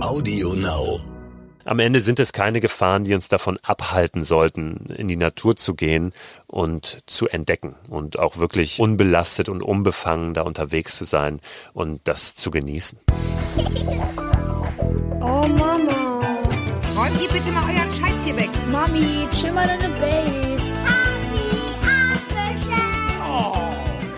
Audio Now. Am Ende sind es keine Gefahren, die uns davon abhalten sollten, in die Natur zu gehen und zu entdecken und auch wirklich unbelastet und unbefangen da unterwegs zu sein und das zu genießen. Oh Mama. Räumt ihr bitte mal euren Scheiß hier weg. Mami, chill mal deine Base.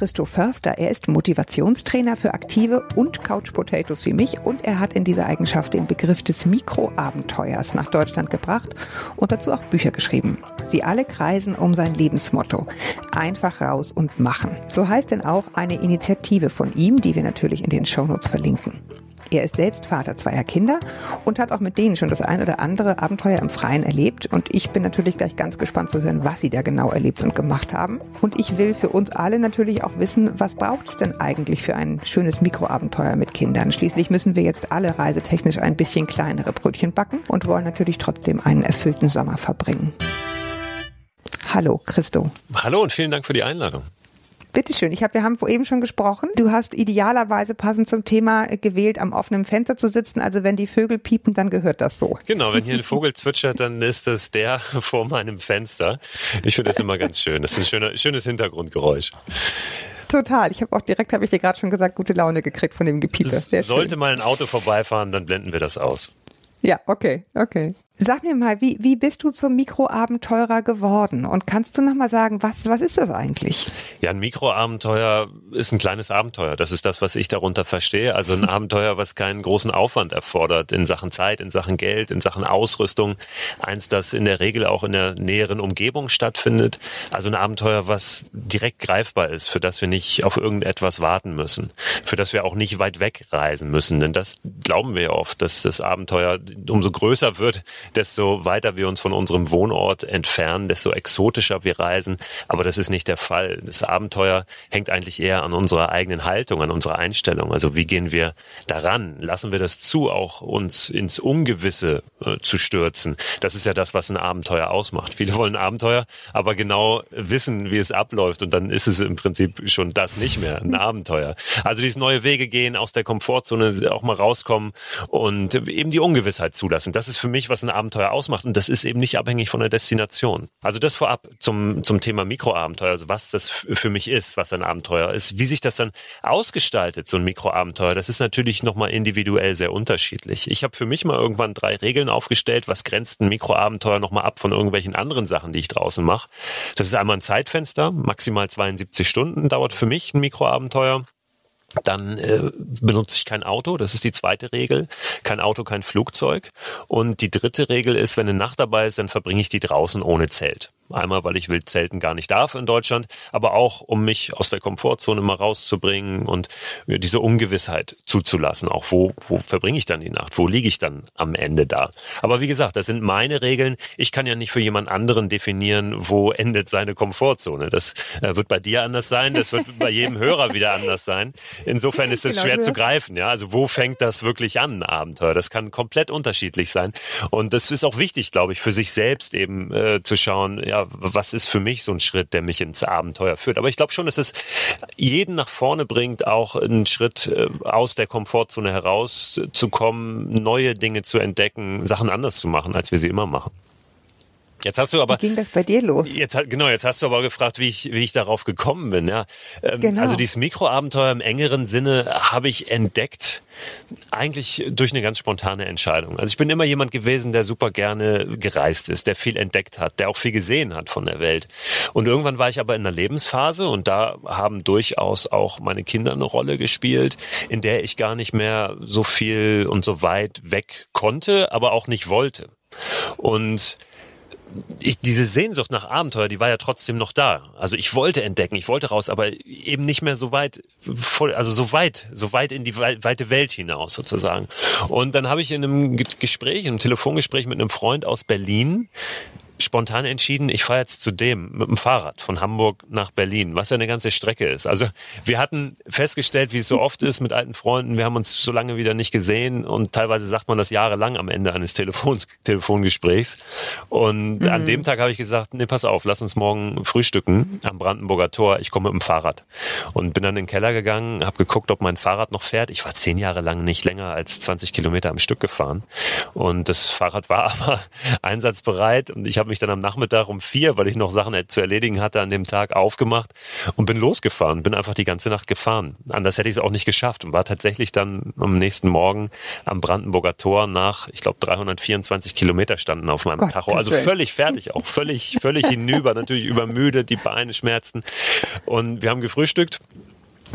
Christoph Förster. Er ist Motivationstrainer für Aktive und Couch Potatoes wie mich und er hat in dieser Eigenschaft den Begriff des Mikroabenteuers nach Deutschland gebracht und dazu auch Bücher geschrieben. Sie alle kreisen um sein Lebensmotto. Einfach raus und machen. So heißt denn auch eine Initiative von ihm, die wir natürlich in den Shownotes verlinken. Er ist selbst Vater zweier Kinder und hat auch mit denen schon das ein oder andere Abenteuer im Freien erlebt. Und ich bin natürlich gleich ganz gespannt zu hören, was sie da genau erlebt und gemacht haben. Und ich will für uns alle natürlich auch wissen, was braucht es denn eigentlich für ein schönes Mikroabenteuer mit Kindern? Schließlich müssen wir jetzt alle reisetechnisch ein bisschen kleinere Brötchen backen und wollen natürlich trotzdem einen erfüllten Sommer verbringen. Hallo, Christo. Hallo und vielen Dank für die Einladung. Bitteschön. Ich hab, wir haben eben schon gesprochen. Du hast idealerweise passend zum Thema gewählt, am offenen Fenster zu sitzen. Also wenn die Vögel piepen, dann gehört das so. Genau, wenn hier ein Vogel zwitschert, dann ist das der vor meinem Fenster. Ich finde das immer ganz schön. Das ist ein schöner, schönes Hintergrundgeräusch. Total. Ich habe auch direkt, habe ich dir gerade schon gesagt, gute Laune gekriegt von dem Gepiepe. Sollte schön. mal ein Auto vorbeifahren, dann blenden wir das aus. Ja, okay, okay. Sag mir mal, wie, wie bist du zum Mikroabenteurer geworden? Und kannst du noch mal sagen, was, was ist das eigentlich? Ja, ein Mikroabenteuer ist ein kleines Abenteuer. Das ist das, was ich darunter verstehe. Also ein Abenteuer, was keinen großen Aufwand erfordert in Sachen Zeit, in Sachen Geld, in Sachen Ausrüstung. Eins, das in der Regel auch in der näheren Umgebung stattfindet. Also ein Abenteuer, was direkt greifbar ist, für das wir nicht auf irgendetwas warten müssen. Für das wir auch nicht weit weg reisen müssen. Denn das glauben wir ja oft, dass das Abenteuer umso größer wird, desto weiter wir uns von unserem Wohnort entfernen, desto exotischer wir reisen. Aber das ist nicht der Fall. Das Abenteuer hängt eigentlich eher an unserer eigenen Haltung, an unserer Einstellung. Also wie gehen wir daran? Lassen wir das zu, auch uns ins Ungewisse äh, zu stürzen? Das ist ja das, was ein Abenteuer ausmacht. Viele wollen Abenteuer, aber genau wissen, wie es abläuft. Und dann ist es im Prinzip schon das nicht mehr, ein Abenteuer. Also dieses neue Wege gehen, aus der Komfortzone auch mal rauskommen und eben die Ungewissheit zulassen. Das ist für mich, was ein Abenteuer ausmacht. Und das ist eben nicht abhängig von der Destination. Also das vorab zum, zum Thema Mikroabenteuer, also was das für mich ist, was ein Abenteuer ist. Wie sich das dann ausgestaltet, so ein Mikroabenteuer, das ist natürlich nochmal individuell sehr unterschiedlich. Ich habe für mich mal irgendwann drei Regeln aufgestellt, was grenzt ein Mikroabenteuer nochmal ab von irgendwelchen anderen Sachen, die ich draußen mache. Das ist einmal ein Zeitfenster, maximal 72 Stunden dauert für mich ein Mikroabenteuer. Dann äh, benutze ich kein Auto, das ist die zweite Regel. Kein Auto, kein Flugzeug. Und die dritte Regel ist, wenn eine Nacht dabei ist, dann verbringe ich die draußen ohne Zelt. Einmal, weil ich Wildzelten gar nicht darf in Deutschland, aber auch, um mich aus der Komfortzone mal rauszubringen und diese Ungewissheit zuzulassen. Auch wo, wo verbringe ich dann die Nacht? Wo liege ich dann am Ende da? Aber wie gesagt, das sind meine Regeln. Ich kann ja nicht für jemand anderen definieren, wo endet seine Komfortzone. Das äh, wird bei dir anders sein. Das wird bei jedem Hörer wieder anders sein. Insofern ist es Genau, schwer du zu greifen. Ja, also wo fängt das wirklich an, ein Abenteuer? Das kann komplett unterschiedlich sein. Und das ist auch wichtig, glaube ich, für sich selbst eben äh, zu schauen, ja, was ist für mich so ein Schritt, der mich ins Abenteuer führt. Aber ich glaube schon, dass es jeden nach vorne bringt, auch einen Schritt äh, aus der Komfortzone herauszukommen, neue Dinge zu entdecken, Sachen anders zu machen, als wir sie immer machen. Jetzt hast du aber Wie ging das bei dir los? Jetzt, genau, jetzt hast du aber gefragt, wie ich, wie ich darauf gekommen bin. Ja. Ähm, Genau. Also dieses Mikroabenteuer im engeren Sinne habe ich entdeckt, eigentlich durch eine ganz spontane Entscheidung. Also ich bin immer jemand gewesen, der super gerne gereist ist, der viel entdeckt hat, der auch viel gesehen hat von der Welt. Und irgendwann war ich aber in einer Lebensphase und da haben durchaus auch meine Kinder eine Rolle gespielt, in der ich gar nicht mehr so viel und so weit weg konnte, aber auch nicht wollte. Und ich, diese Sehnsucht nach Abenteuer, die war ja trotzdem noch da. Also ich wollte entdecken, ich wollte raus, aber eben nicht mehr so weit, voll, also so weit, so weit in die wei- weite Welt hinaus sozusagen. Und dann habe ich in einem Ge- Gespräch, in einem Telefongespräch mit einem Freund aus Berlin spontan entschieden, ich fahre jetzt zu dem mit dem Fahrrad von Hamburg nach Berlin, was ja eine ganze Strecke ist. Also wir hatten festgestellt, wie es so oft ist mit alten Freunden, wir haben uns so lange wieder nicht gesehen und teilweise sagt man das jahrelang am Ende eines Telefons, Telefongesprächs. Und mhm. an dem Tag habe ich gesagt, nee, pass auf, lass uns morgen frühstücken am Brandenburger Tor. Ich komme mit dem Fahrrad. Und bin dann in den Keller gegangen, habe geguckt, ob mein Fahrrad noch fährt. Ich war zehn Jahre lang nicht länger als 20 Kilometer am Stück gefahren. Und das Fahrrad war aber einsatzbereit und ich habe mich dann am Nachmittag um vier, weil ich noch Sachen zu erledigen hatte an dem Tag, aufgemacht und bin losgefahren, bin einfach die ganze Nacht gefahren. Anders hätte ich es auch nicht geschafft und war tatsächlich dann am nächsten Morgen am Brandenburger Tor nach, ich glaube, 324 Kilometer standen auf meinem Gott, Tacho. Also völlig fertig, auch völlig, völlig hinüber, natürlich übermüdet, die Beine schmerzten. Und wir haben gefrühstückt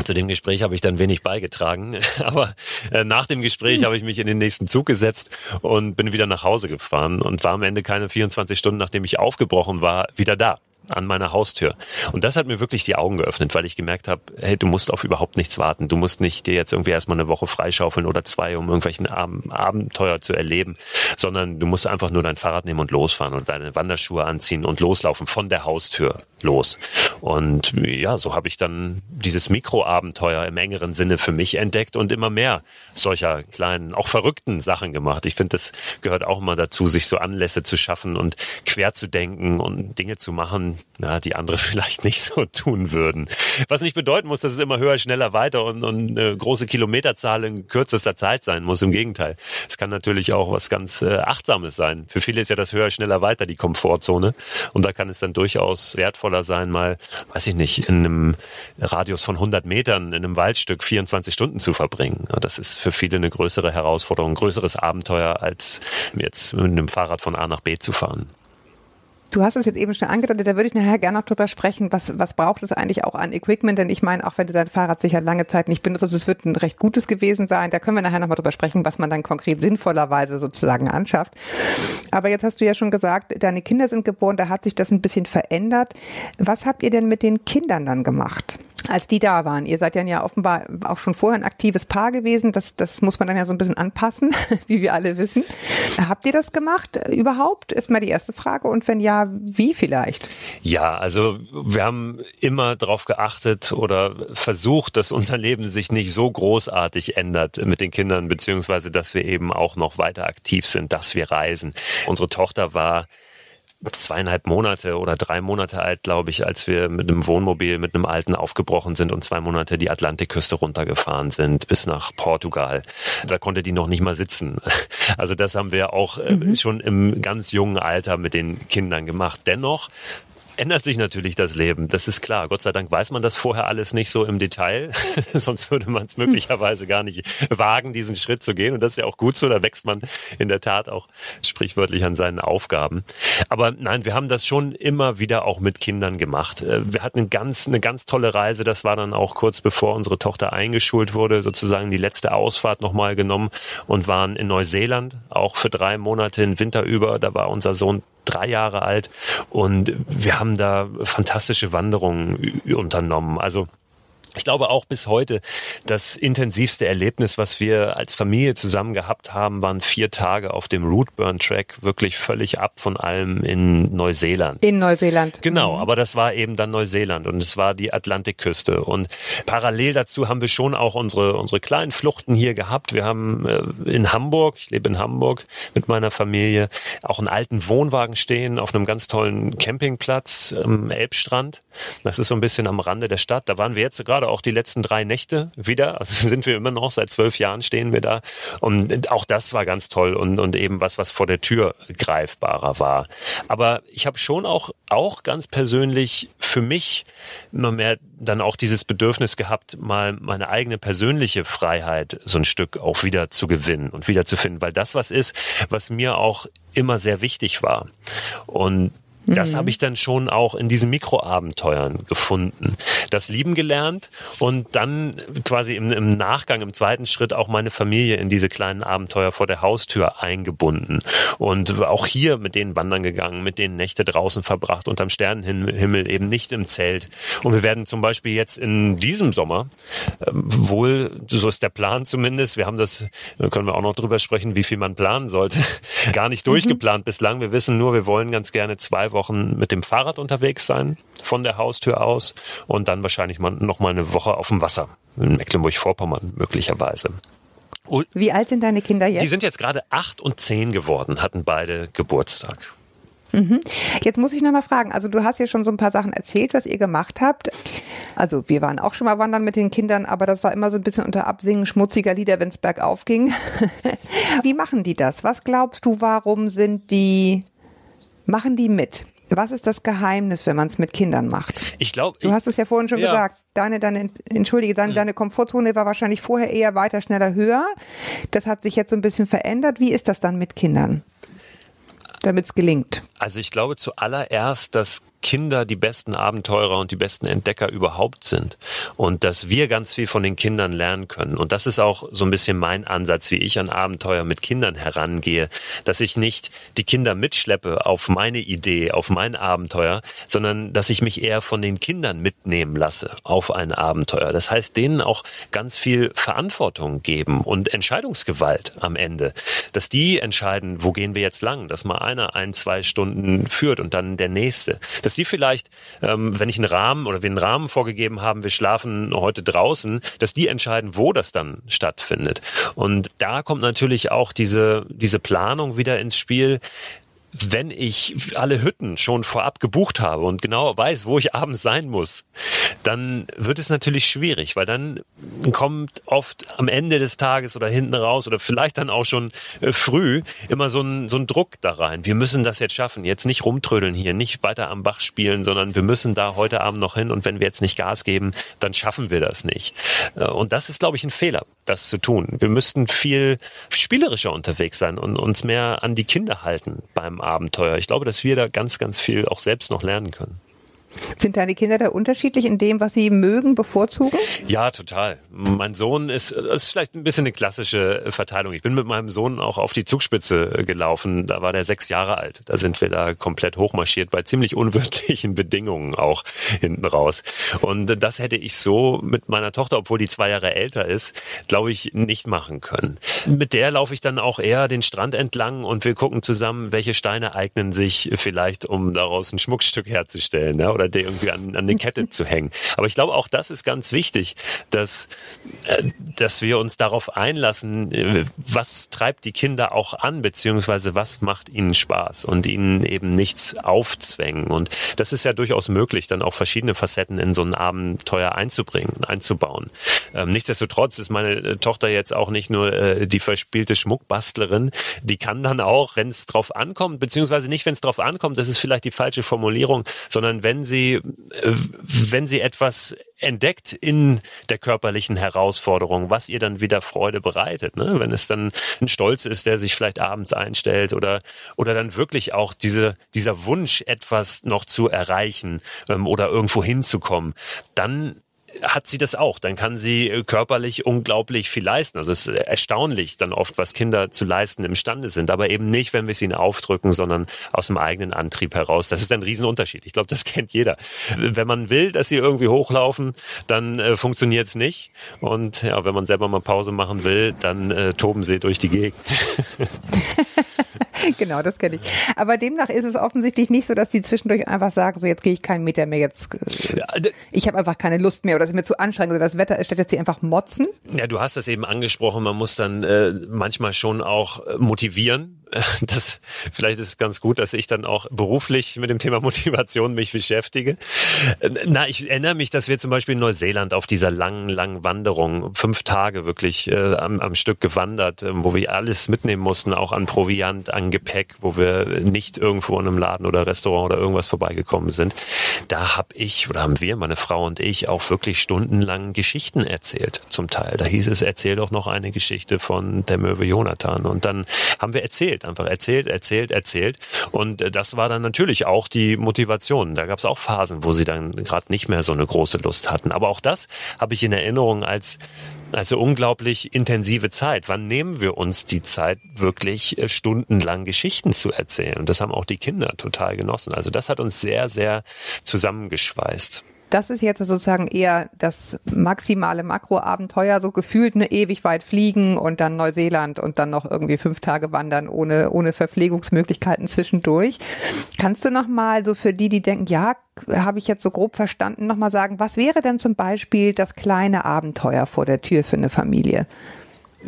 zu dem Gespräch habe ich dann wenig beigetragen, aber äh, nach dem Gespräch habe ich mich in den nächsten Zug gesetzt und bin wieder nach Hause gefahren und war am Ende keine 24 Stunden, nachdem ich aufgebrochen war, wieder da an meiner Haustür. Und das hat mir wirklich die Augen geöffnet, weil ich gemerkt habe, hey, du musst auf überhaupt nichts warten. Du musst nicht dir jetzt irgendwie erstmal eine Woche freischaufeln oder zwei, um irgendwelchen Ab Abenteuer zu erleben, sondern du musst einfach nur dein Fahrrad nehmen und losfahren und deine Wanderschuhe anziehen und loslaufen von der Haustür los. Und ja, so habe ich dann dieses Mikroabenteuer im engeren Sinne für mich entdeckt und immer mehr solcher kleinen, auch verrückten Sachen gemacht. Ich finde, das gehört auch immer dazu, sich so Anlässe zu schaffen und quer zu denken und Dinge zu machen, ja, die andere vielleicht nicht so tun würden. Was nicht bedeuten muss, dass es immer höher, schneller, weiter und, und eine große Kilometerzahl in kürzester Zeit sein muss. Im Gegenteil. Es kann natürlich auch was ganz äh, Achtsames sein. Für viele ist ja das höher, schneller, weiter die Komfortzone. Und da kann es dann durchaus wertvoller sein, mal, weiß ich nicht, in einem Radius von 100 Metern in einem Waldstück 24 Stunden zu verbringen. Das ist für viele eine größere Herausforderung, ein größeres Abenteuer, als jetzt mit einem Fahrrad von A nach B zu fahren. Du hast es jetzt eben schon angedeutet, da würde ich nachher gerne noch drüber sprechen, was, was braucht es eigentlich auch an Equipment, denn ich meine, auch wenn du dein Fahrrad sicher lange Zeit nicht benutzt, es wird ein recht gutes gewesen sein, da können wir nachher nochmal drüber sprechen, was man dann konkret sinnvollerweise sozusagen anschafft. Aber jetzt hast du ja schon gesagt, deine Kinder sind geboren, da hat sich das ein bisschen verändert. Was habt ihr denn mit den Kindern dann gemacht? Als die da waren. Ihr seid ja offenbar auch schon vorher ein aktives Paar gewesen. Das, das muss man dann ja so ein bisschen anpassen, wie wir alle wissen. Habt ihr das gemacht überhaupt? Ist mal die erste Frage. Und wenn ja, wie vielleicht? Ja, also wir haben immer darauf geachtet oder versucht, dass unser Leben sich nicht so großartig ändert mit den Kindern, beziehungsweise dass wir eben auch noch weiter aktiv sind, dass wir reisen. Unsere Tochter war zweieinhalb Monate oder drei Monate alt, glaube ich, als wir mit einem Wohnmobil, mit einem alten aufgebrochen sind und zwei Monate die Atlantikküste runtergefahren sind bis nach Portugal. Da konnte die noch nicht mal sitzen. Also das haben wir auch äh, mhm. schon im ganz jungen Alter mit den Kindern gemacht. Dennoch ändert sich natürlich das Leben. Das ist klar. Gott sei Dank weiß man das vorher alles nicht so im Detail. Sonst würde man es möglicherweise gar nicht wagen, diesen Schritt zu gehen. Und das ist ja auch gut so. Da wächst man in der Tat auch sprichwörtlich an seinen Aufgaben. Aber nein, wir haben das schon immer wieder auch mit Kindern gemacht. Äh, wir hatten eine ganz, eine ganz tolle Reise. Das war dann auch kurz bevor unsere Tochter eingeschult wurde, sozusagen die letzte Ausfahrt nochmal genommen und waren in Neuseeland, auch für drei Monate in Winter über. Da war unser Sohn drei Jahre alt und wir haben da fantastische Wanderungen unternommen. Also ich glaube auch bis heute, das intensivste Erlebnis, was wir als Familie zusammen gehabt haben, waren vier Tage auf dem Rootburn Track, wirklich völlig ab von allem in Neuseeland. In Neuseeland. Genau, mhm. aber das war eben dann Neuseeland und es war die Atlantikküste. Und parallel dazu haben wir schon auch unsere, unsere kleinen Fluchten hier gehabt. Wir haben äh, in Hamburg, ich lebe in Hamburg mit meiner Familie, auch einen alten Wohnwagen stehen auf einem ganz tollen Campingplatz am Elbstrand. Das ist so ein bisschen am Rande der Stadt. Da waren wir jetzt gerade auch die letzten drei Nächte wieder. Also sind wir immer noch, seit zwölf Jahren stehen wir da. Und auch das war ganz toll und, und eben was, was vor der Tür greifbarer war. Aber ich habe schon auch, auch ganz persönlich für mich immer mehr dann auch dieses Bedürfnis gehabt, mal meine eigene persönliche Freiheit so ein Stück auch wieder zu gewinnen und wieder zu finden, weil das was ist, was mir auch immer sehr wichtig war. Und Das habe ich dann schon auch in diesen Mikroabenteuern gefunden. Das lieben gelernt und dann quasi im, im Nachgang, im zweiten Schritt auch meine Familie in diese kleinen Abenteuer vor der Haustür eingebunden. Und auch hier mit denen wandern gegangen, mit denen Nächte draußen verbracht, unterm Sternenhimmel, eben nicht im Zelt. Und wir werden zum Beispiel jetzt in diesem Sommer, äh, wohl, so ist der Plan zumindest, wir haben das, da können wir auch noch drüber sprechen, wie viel man planen sollte, gar nicht durchgeplant bislang. Wir wissen nur, wir wollen ganz gerne zwei Wochen mit dem Fahrrad unterwegs sein, von der Haustür aus und dann wahrscheinlich mal noch mal eine Woche auf dem Wasser in Mecklenburg-Vorpommern möglicherweise. Wie alt sind deine Kinder jetzt? Die sind jetzt gerade acht und zehn geworden, hatten beide Geburtstag. Jetzt muss ich noch mal fragen, also du hast ja schon so ein paar Sachen erzählt, was ihr gemacht habt. Also wir waren auch schon mal wandern mit den Kindern, aber das war immer so ein bisschen unter Absingen schmutziger Lieder, wenn es bergauf ging. Wie machen die das? Was glaubst du, warum sind die, machen die mit? Was ist das Geheimnis, wenn man es mit Kindern macht? Ich glaube, Du hast es ja vorhin schon Ja. gesagt. Deine, deine, entschuldige, deine, deine Komfortzone war wahrscheinlich vorher eher weiter, schneller, höher. Das hat sich jetzt so ein bisschen verändert. Wie ist das dann mit Kindern? Damit es gelingt. Also ich glaube zuallererst, dass Kinder die besten Abenteurer und die besten Entdecker überhaupt sind. Und dass wir ganz viel von den Kindern lernen können. Und das ist auch so ein bisschen mein Ansatz, wie ich an Abenteuer mit Kindern herangehe, dass ich nicht die Kinder mitschleppe auf meine Idee, auf mein Abenteuer, sondern dass ich mich eher von den Kindern mitnehmen lasse auf ein Abenteuer. Das heißt, denen auch ganz viel Verantwortung geben und Entscheidungsgewalt am Ende, dass die entscheiden, wo gehen wir jetzt lang, dass mal einer ein, zwei Stunden führt und dann der nächste, dass die vielleicht, ähm, wenn ich einen Rahmen oder wir einen Rahmen vorgegeben haben, wir schlafen heute draußen, dass die entscheiden, wo das dann stattfindet. Und da kommt natürlich auch diese, diese Planung wieder ins Spiel wenn ich alle Hütten schon vorab gebucht habe und genau weiß, wo ich abends sein muss, dann wird es natürlich schwierig, weil dann kommt oft am Ende des Tages oder hinten raus oder vielleicht dann auch schon äh, früh immer so ein, so ein Druck da rein. Wir müssen das jetzt schaffen. Jetzt nicht rumtrödeln hier, nicht weiter am Bach spielen, sondern wir müssen da heute Abend noch hin und wenn wir jetzt nicht Gas geben, dann schaffen wir das nicht. Äh, Und das ist, glaube ich, ein Fehler, das zu tun. Wir müssten viel spielerischer unterwegs sein und uns mehr an die Kinder halten beim Abenteuer. Ich glaube, dass wir da ganz, ganz viel auch selbst noch lernen können. Sind deine Kinder da unterschiedlich in dem, was sie mögen, bevorzugen? Ja, total. Mein Sohn ist, ist vielleicht ein bisschen eine klassische Verteilung. Ich bin mit meinem Sohn auch auf die Zugspitze gelaufen. Da war der sechs Jahre alt. Da sind wir da komplett hochmarschiert bei ziemlich unwirtlichen Bedingungen auch hinten raus. Und das hätte ich so mit meiner Tochter, obwohl die zwei Jahre älter ist, glaube ich, nicht machen können. Mit der laufe ich dann auch eher den Strand entlang und wir gucken zusammen, welche Steine eignen sich vielleicht, um daraus ein Schmuckstück herzustellen ja, oder der irgendwie an, an eine Kette zu hängen. Aber ich glaube, auch das ist ganz wichtig, dass, äh, dass wir uns darauf einlassen, äh, was treibt die Kinder auch an, beziehungsweise was macht ihnen Spaß und ihnen eben nichts aufzwängen. Und das ist ja durchaus möglich, dann auch verschiedene Facetten in so ein Abenteuer einzubringen, einzubauen. Ähm, nichtsdestotrotz ist meine äh, Tochter jetzt auch nicht nur äh, die verspielte Schmuckbastlerin, die kann dann auch, wenn es drauf ankommt, beziehungsweise nicht, wenn es drauf ankommt, das ist vielleicht die falsche Formulierung, sondern wenn sie, äh, wenn sie etwas entdeckt in der körperlichen Herausforderung, was ihr dann wieder Freude bereitet. Ne? Wenn es dann ein Stolz ist, der sich vielleicht abends einstellt oder, oder dann wirklich auch diese, dieser Wunsch, etwas noch zu erreichen ähm, oder irgendwo hinzukommen, dann hat sie das auch. Dann kann sie äh, körperlich unglaublich viel leisten. Also es ist erstaunlich dann oft, was Kinder zu leisten imstande sind. Aber eben nicht, wenn wir es ihnen aufdrücken, sondern aus dem eigenen Antrieb heraus. Das ist ein Riesenunterschied. Ich glaube, das kennt jeder. Wenn man will, dass sie irgendwie hochlaufen, dann äh, funktioniert es nicht. Und ja, wenn man selber mal Pause machen will, dann äh, toben sie durch die Gegend. genau, das kenne ich. Aber demnach ist es offensichtlich nicht so, dass die zwischendurch einfach sagen, so jetzt gehe ich keinen Meter mehr, jetzt äh, ich habe einfach keine Lust mehr oder es ist mir zu anstrengend oder das Wetter ist, statt jetzt die einfach motzen. Ja, du hast das eben angesprochen, man muss dann äh, manchmal schon auch äh, motivieren. Das, vielleicht ist es ganz gut, dass ich dann auch beruflich mit dem Thema Motivation mich beschäftige. Äh, Na, ich erinnere mich, dass wir zum Beispiel in Neuseeland auf dieser langen, langen Wanderung, fünf Tage wirklich äh, am, am Stück gewandert, äh, wo wir alles mitnehmen mussten, auch an Proviant, an Gepäck, wo wir nicht irgendwo in einem Laden oder Restaurant oder irgendwas vorbeigekommen sind. Da habe ich oder haben wir, meine Frau und ich, auch wirklich stundenlang Geschichten erzählt, zum Teil. Da hieß es, erzähl doch noch eine Geschichte von der Möwe Jonathan. Und dann haben wir erzählt einfach erzählt, erzählt, erzählt. Und äh, das war dann natürlich auch die Motivation. Da gab es auch Phasen, wo sie dann gerade nicht mehr so eine große Lust hatten. Aber auch das habe ich in Erinnerung als also unglaublich intensive Zeit. Wann nehmen wir uns die Zeit, wirklich äh, stundenlang Geschichten zu erzählen? Und das haben auch die Kinder total genossen. Also das hat uns sehr, sehr zusammengeschweißt das ist jetzt sozusagen eher das maximale Makroabenteuer, so gefühlt eine ewig weit fliegen und dann Neuseeland und dann noch irgendwie fünf Tage wandern ohne, ohne Verpflegungsmöglichkeiten zwischendurch. Kannst du noch mal so für die, die denken, ja, habe ich jetzt so grob verstanden, noch mal sagen, was wäre denn zum Beispiel das kleine Abenteuer vor der Tür für eine Familie?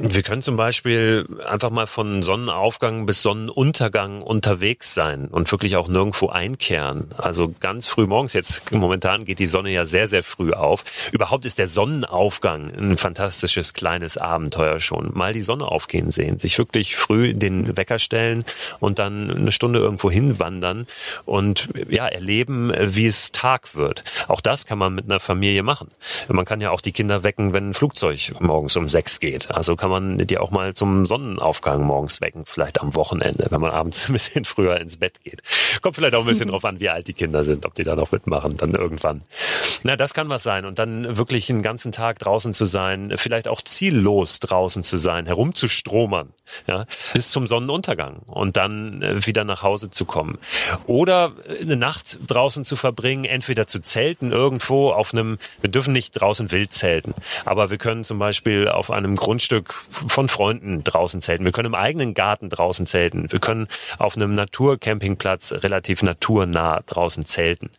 Wir können zum Beispiel einfach mal von Sonnenaufgang bis Sonnenuntergang unterwegs sein und wirklich auch nirgendwo einkehren. Also ganz früh morgens, jetzt momentan geht die Sonne ja sehr, sehr früh auf. Überhaupt ist der Sonnenaufgang ein fantastisches kleines Abenteuer schon. Mal die Sonne aufgehen sehen, sich wirklich früh den Wecker stellen und dann eine Stunde irgendwo hinwandern und ja, erleben, wie es Tag wird. Auch das kann man mit einer Familie machen. Man kann ja auch die Kinder wecken, wenn ein Flugzeug morgens um sechs geht. Also kann man die auch mal zum Sonnenaufgang morgens wecken, vielleicht am Wochenende, wenn man abends ein bisschen früher ins Bett geht. Kommt vielleicht auch ein bisschen drauf an, wie alt die Kinder sind, ob die da noch mitmachen, dann irgendwann. Na, das kann was sein. Und dann wirklich einen ganzen Tag draußen zu sein, vielleicht auch ziellos draußen zu sein, herumzustromern, ja, bis zum Sonnenuntergang und dann äh, wieder nach Hause zu kommen. Oder eine Nacht draußen zu verbringen, entweder zu zelten irgendwo auf einem, wir dürfen nicht draußen wild zelten, aber wir können zum Beispiel auf einem Grundstück von Freunden draußen zelten. Wir können im eigenen Garten draußen zelten. Wir können auf einem Naturcampingplatz relativ naturnah draußen zelten.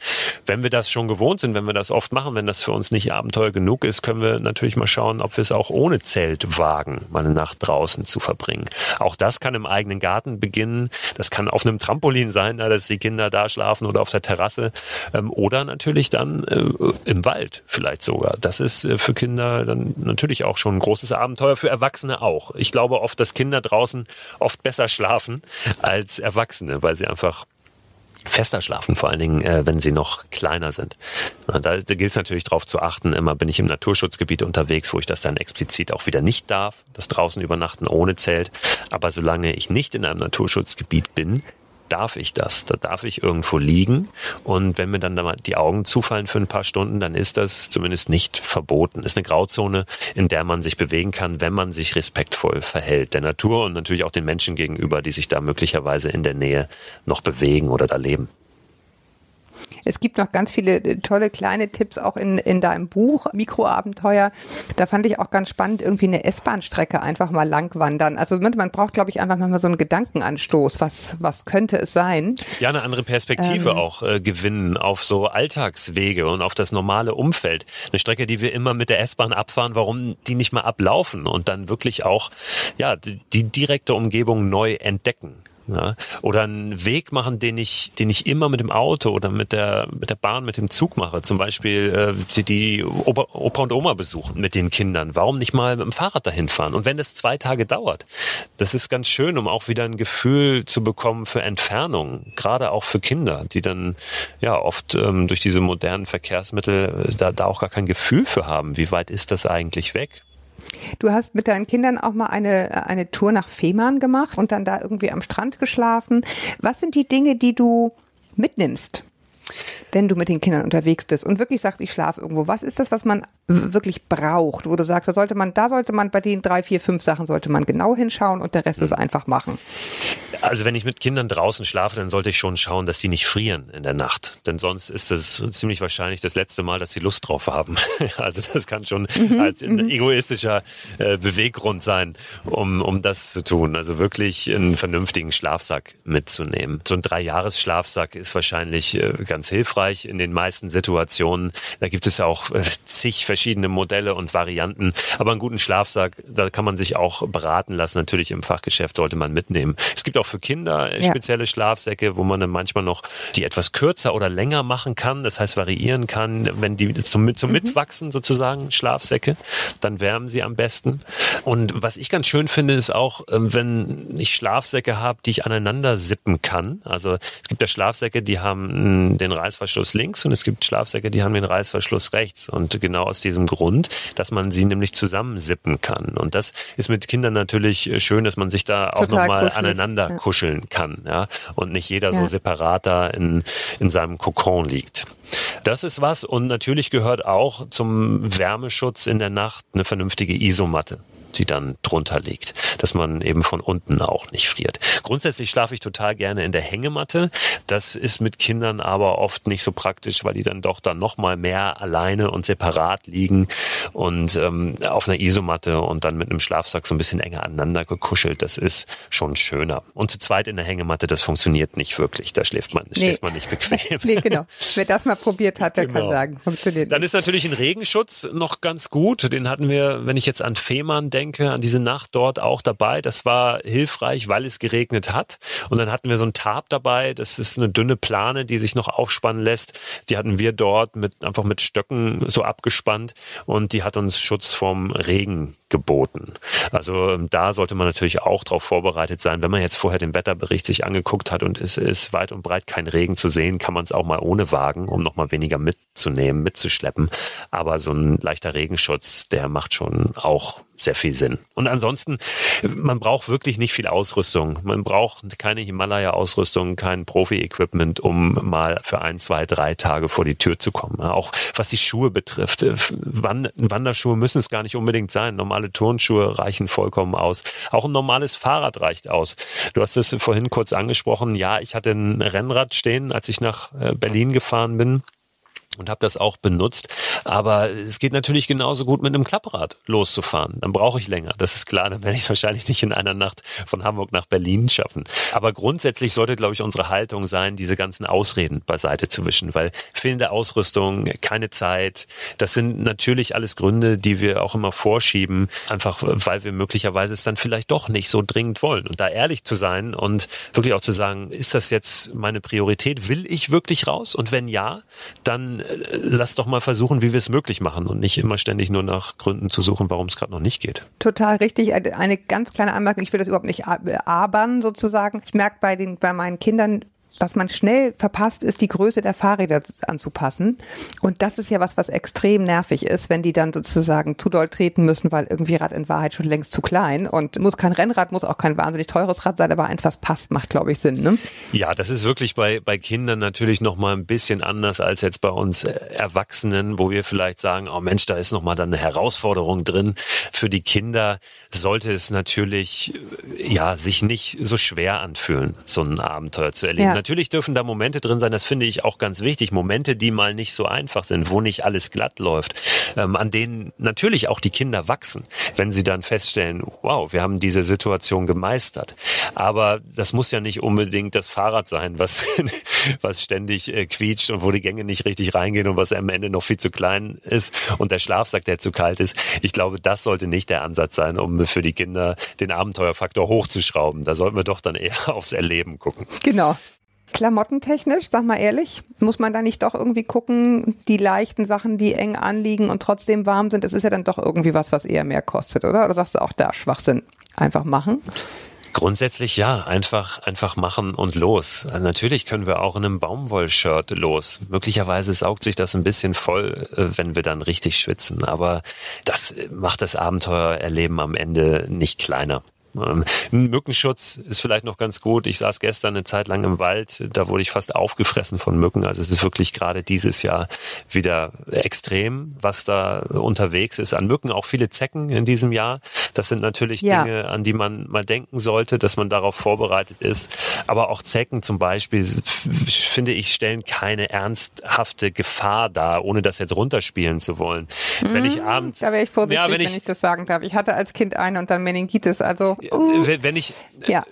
Wenn wir das schon gewohnt sind, wenn wir das oft machen, wenn das für uns nicht Abenteuer genug ist, können wir natürlich mal schauen, ob wir es auch ohne Zelt wagen, mal eine Nacht draußen zu verbringen. Auch das kann im eigenen Garten beginnen. Das kann auf einem Trampolin sein, dass die Kinder da schlafen oder auf der Terrasse. Ähm, oder natürlich dann äh, im Wald vielleicht sogar. Das ist äh, für Kinder dann natürlich auch schon ein großes Abenteuer, für auch. Ich glaube oft, dass Kinder draußen oft besser schlafen als Erwachsene, weil sie einfach fester schlafen, vor allen Dingen, äh, wenn sie noch kleiner sind. Da, da gilt es natürlich darauf zu achten, immer bin ich im Naturschutzgebiet unterwegs, wo ich das dann explizit auch wieder nicht darf, das draußen übernachten ohne Zelt. Aber solange ich nicht in einem Naturschutzgebiet bin, darf ich das. Da darf ich irgendwo liegen. Und wenn mir dann da mal die Augen zufallen für ein paar Stunden, dann ist das zumindest nicht verboten. Ist eine Grauzone, in der man sich bewegen kann, wenn man sich respektvoll verhält. Der Natur und natürlich auch den Menschen gegenüber, die sich da möglicherweise in der Nähe noch bewegen oder da leben. Es gibt noch ganz viele äh, tolle kleine Tipps auch in, in deinem Buch, Mikroabenteuer. Da fand ich auch ganz spannend, irgendwie eine S-Bahn-Strecke einfach mal lang wandern. Also man braucht, glaube ich, einfach mal so einen Gedankenanstoß. Was, was könnte es sein? Ja, eine andere Perspektive ähm, auch äh, gewinnen auf so Alltagswege und auf das normale Umfeld. Eine Strecke, die wir immer mit der S-Bahn abfahren, warum die nicht mal ablaufen und dann wirklich auch ja, die, die direkte Umgebung neu entdecken. Ja? Oder einen Weg machen, den ich, den ich immer mit dem Auto oder mit der, mit der Bahn, mit dem Zug mache. Zum Beispiel äh, die, die Opa, Opa und Oma besuchen mit den Kindern. Warum nicht mal mit dem Fahrrad dahin fahren? Und wenn es zwei Tage dauert, das ist ganz schön, um auch wieder ein Gefühl zu bekommen für Entfernung, gerade auch für Kinder, die dann ja oft ähm, durch diese modernen Verkehrsmittel äh, da, da auch gar kein Gefühl für haben. Wie weit ist das eigentlich weg? Du hast mit deinen Kindern auch mal eine, eine Tour nach Fehmarn gemacht und dann da irgendwie am Strand geschlafen. Was sind die Dinge, die du mitnimmst wenn du mit den Kindern unterwegs bist und wirklich sagst, ich schlafe irgendwo, was ist das, was man wirklich braucht, wo du sagst, da sollte man, da sollte man bei den drei, vier, fünf Sachen sollte man genau hinschauen und der Rest mhm. ist einfach machen. Also wenn ich mit Kindern draußen schlafe, dann sollte ich schon schauen, dass sie nicht frieren in der Nacht, denn sonst ist es ziemlich wahrscheinlich das letzte Mal, dass sie Lust drauf haben. Also das kann schon mhm. als ein mhm. egoistischer äh, Beweggrund sein, um um das zu tun. Also wirklich einen vernünftigen Schlafsack mitzunehmen. So ein Dreijahres-Schlafsack ist wahrscheinlich äh, ganz hilfreich in den meisten Situationen. Da gibt es ja auch äh, zig verschiedene Modelle und Varianten. Aber einen guten Schlafsack, da kann man sich auch beraten lassen. Natürlich im Fachgeschäft sollte man mitnehmen. Es gibt auch für Kinder ja. spezielle Schlafsäcke, wo man dann manchmal noch die etwas kürzer oder länger machen kann. Das heißt, variieren kann, wenn die zum, zum mhm. Mitwachsen sozusagen Schlafsäcke, dann wärmen sie am besten. Und was ich ganz schön finde, ist auch, ähm, wenn ich Schlafsäcke habe, die ich aneinander sippen kann. Also es gibt ja Schlafsäcke, die haben den Reißverschluss Reißverschluss links und es gibt Schlafsäcke, die haben den Reißverschluss rechts. Und genau aus diesem Grund, dass man sie nämlich zusammensippen kann. Und das ist mit Kindern natürlich schön, dass man sich da auch nochmal kuschelig, aneinander ja. kuscheln kann. Ja? Und nicht jeder so Ja. separat da in, in seinem Kokon liegt. Das ist was und natürlich gehört auch zum Wärmeschutz in der Nacht eine vernünftige Isomatte die dann drunter liegt, dass man eben von unten auch nicht friert. Grundsätzlich schlafe ich total gerne in der Hängematte. Das ist mit Kindern aber oft nicht so praktisch, weil die dann doch dann noch mal mehr alleine und separat liegen und ähm, auf einer Isomatte und dann mit einem Schlafsack so ein bisschen enger aneinander gekuschelt. Das ist schon schöner. Und zu zweit in der Hängematte, das funktioniert nicht wirklich. Da schläft man, Nee. schläft man nicht bequem. Nee, genau. Wer das mal probiert hat, der kann Genau. sagen, funktioniert Dann nicht. ist natürlich ein Regenschutz noch ganz gut. Den hatten wir, wenn ich jetzt an Fehmarn denke, an diese Nacht dort auch dabei. Das war hilfreich, weil es geregnet hat. Und dann hatten wir so ein Tarp dabei. Das ist eine dünne Plane, die sich noch aufspannen lässt. Die hatten wir dort mit, einfach mit Stöcken so abgespannt. Und die hat uns Schutz vom Regen geboten. Also ähm, da sollte man natürlich auch darauf vorbereitet sein. Wenn man jetzt vorher den Wetterbericht sich angeguckt hat und es ist weit und breit kein Regen zu sehen, kann man es auch mal ohne wagen, um noch mal weniger mitzunehmen, mitzuschleppen. Aber so ein leichter Regenschutz, der macht schon auch sehr viel Sinn. Und ansonsten, man braucht wirklich nicht viel Ausrüstung. Man braucht keine Himalaya-Ausrüstung, kein Profi-Equipment, um mal für ein, zwei, drei Tage vor die Tür zu kommen. Auch was die Schuhe betrifft. äh, Wand Wanderschuhe müssen es gar nicht unbedingt sein. Normale Turnschuhe reichen vollkommen aus. Auch ein normales Fahrrad reicht aus. Du hast es vorhin kurz angesprochen. Ja, ich hatte ein Rennrad stehen, als ich nach äh, Berlin gefahren bin und habe das auch benutzt. Aber es geht natürlich genauso gut mit einem Klapprad loszufahren. Dann brauche ich länger. Das ist klar. Dann werde ich es wahrscheinlich nicht in einer Nacht von Hamburg nach Berlin schaffen. Aber grundsätzlich sollte, glaube ich, unsere Haltung sein, diese ganzen Ausreden beiseite zu wischen, weil fehlende Ausrüstung, keine Zeit, das sind natürlich alles Gründe, die wir auch immer vorschieben, einfach weil wir möglicherweise es dann vielleicht doch nicht so dringend wollen. Und da ehrlich zu sein und wirklich auch zu sagen, ist das jetzt meine Priorität? Will ich wirklich raus? Und wenn ja, dann lass doch mal versuchen, wie wir es möglich machen und nicht immer ständig nur nach Gründen zu suchen, warum es gerade noch nicht geht. Total richtig. Eine ganz kleine Anmerkung, ich will das überhaupt nicht abern sozusagen. Ich merke bei den, bei meinen Kindern, was man schnell verpasst, ist die Größe der Fahrräder anzupassen. Und das ist ja was, was extrem nervig ist, wenn die dann sozusagen zu doll treten müssen, weil irgendwie Rad in Wahrheit schon längst zu klein und muss kein Rennrad, muss auch kein wahnsinnig teures Rad sein, aber eins, was passt, macht, glaube ich, Sinn. Ne? Ja, das ist wirklich bei, bei Kindern natürlich noch mal ein bisschen anders als jetzt bei uns äh, Erwachsenen, wo wir vielleicht sagen, oh Mensch, da ist noch mal dann eine Herausforderung drin. Für die Kinder sollte es natürlich, äh, ja, sich nicht so schwer anfühlen, so ein Abenteuer zu erleben. Ja. Natürlich dürfen da Momente drin sein, das finde ich auch ganz wichtig. Momente, die mal nicht so einfach sind, wo nicht alles glatt läuft, ähm, an denen natürlich auch die Kinder wachsen, wenn sie dann feststellen, wow, wir haben diese Situation gemeistert. Aber das muss ja nicht unbedingt das Fahrrad sein, was, was ständig äh, quietscht und wo die Gänge nicht richtig reingehen und was am Ende noch viel zu klein ist und der Schlafsack, der zu kalt ist. Ich glaube, das sollte nicht der Ansatz sein, um für die Kinder den Abenteuerfaktor hochzuschrauben. Da sollten wir doch dann eher aufs Erleben gucken. Genau. Klamottentechnisch, sag mal ehrlich, muss man da nicht doch irgendwie gucken, die leichten Sachen, die eng anliegen und trotzdem warm sind, das ist ja dann doch irgendwie was, was eher mehr kostet, oder? Oder sagst du auch da Schwachsinn? Einfach machen? Grundsätzlich ja, einfach, einfach machen und los. Also natürlich können wir auch in einem Baumwollshirt los. Möglicherweise saugt sich das ein bisschen voll, äh, wenn wir dann richtig schwitzen. Aber das äh, macht das Abenteuererleben am Ende nicht kleiner. Ähm, Ein Mückenschutz ist vielleicht noch ganz gut. Ich saß gestern eine Zeit lang im Wald, da wurde ich fast aufgefressen von Mücken. Also es ist wirklich gerade dieses Jahr wieder extrem, was da unterwegs ist. An Mücken auch viele Zecken in diesem Jahr. Das sind natürlich Ja. Dinge, an die man mal denken sollte, dass man darauf vorbereitet ist. Aber auch Zecken zum Beispiel, finde ich, stellen keine ernsthafte Gefahr dar, ohne das jetzt runterspielen zu wollen. Wenn ich abends, Mhm. Da wäre ich vorsichtig, Ja, wenn wenn, ich- ich, das sagen darf. Ich hatte als Kind eine und dann Meningitis, also uh, Wenn ich, Ja.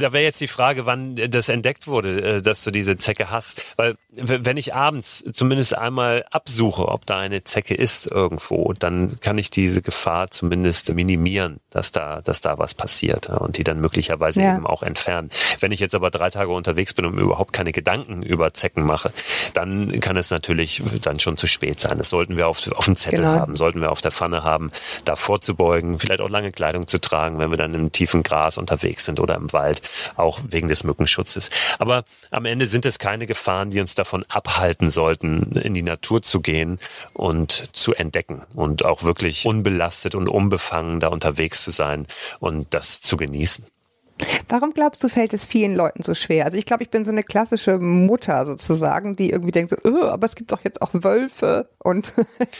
da wäre jetzt die Frage, wann das entdeckt wurde, äh, dass du diese Zecke hast. Weil wenn ich abends zumindest einmal absuche, ob da eine Zecke ist irgendwo, dann kann ich diese Gefahr zumindest minimieren, dass da, dass da was passiert und die dann möglicherweise Ja. eben auch entfernen. Wenn ich jetzt aber drei Tage unterwegs bin und mir überhaupt keine Gedanken über Zecken mache, dann kann es natürlich dann schon zu spät sein. Das sollten wir auf, auf dem Zettel Genau. haben, sollten wir auf der Pfanne haben, da vorzubeugen, vielleicht auch lange Kleidung zu tragen, wenn wir dann im tiefen Gras unterwegs sind oder im Wald, auch wegen des Mückenschutzes. Aber am Ende sind es keine Gefahren, die uns davon abhalten sollten, in die Natur zu gehen und zu entdecken und auch wirklich unbelastet und unbefangen da unterwegs zu sein und das zu genießen. Warum glaubst du, fällt es vielen Leuten so schwer? Also ich glaube, ich bin so eine klassische Mutter sozusagen, die irgendwie denkt so, oh, aber es gibt doch jetzt auch Wölfe und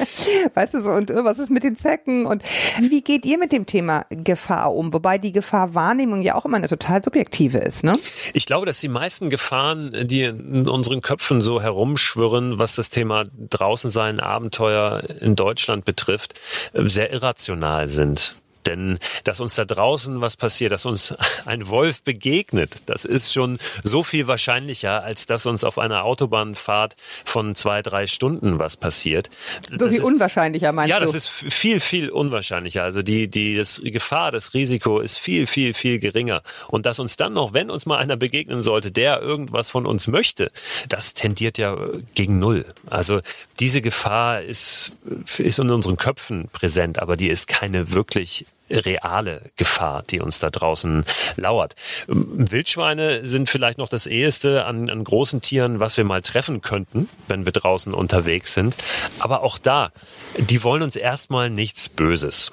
weißt du so, und oh, was ist mit den Zecken? Und wie geht ihr mit dem Thema Gefahr um? Wobei die Gefahrwahrnehmung ja auch immer eine total subjektive ist, ne? Ich glaube, dass die meisten Gefahren, die in unseren Köpfen so herumschwirren, was das Thema draußen sein, Abenteuer in Deutschland betrifft, sehr irrational sind. Denn dass uns da draußen was passiert, dass uns ein Wolf begegnet, das ist schon so viel wahrscheinlicher, als dass uns auf einer Autobahnfahrt von zwei, drei Stunden was passiert. So das viel ist, unwahrscheinlicher meinst ja, du? Ja, das ist viel, viel unwahrscheinlicher. Also die, die das Gefahr, das Risiko ist viel, viel, viel geringer. Und dass uns dann noch, wenn uns mal einer begegnen sollte, der irgendwas von uns möchte, das tendiert ja gegen Null. Also diese Gefahr ist, ist in unseren Köpfen präsent, aber die ist keine wirklich reale Gefahr, die uns da draußen lauert. Wildschweine sind vielleicht noch das eheste an, an großen Tieren, was wir mal treffen könnten, wenn wir draußen unterwegs sind. Aber auch da, die wollen uns erstmal nichts Böses.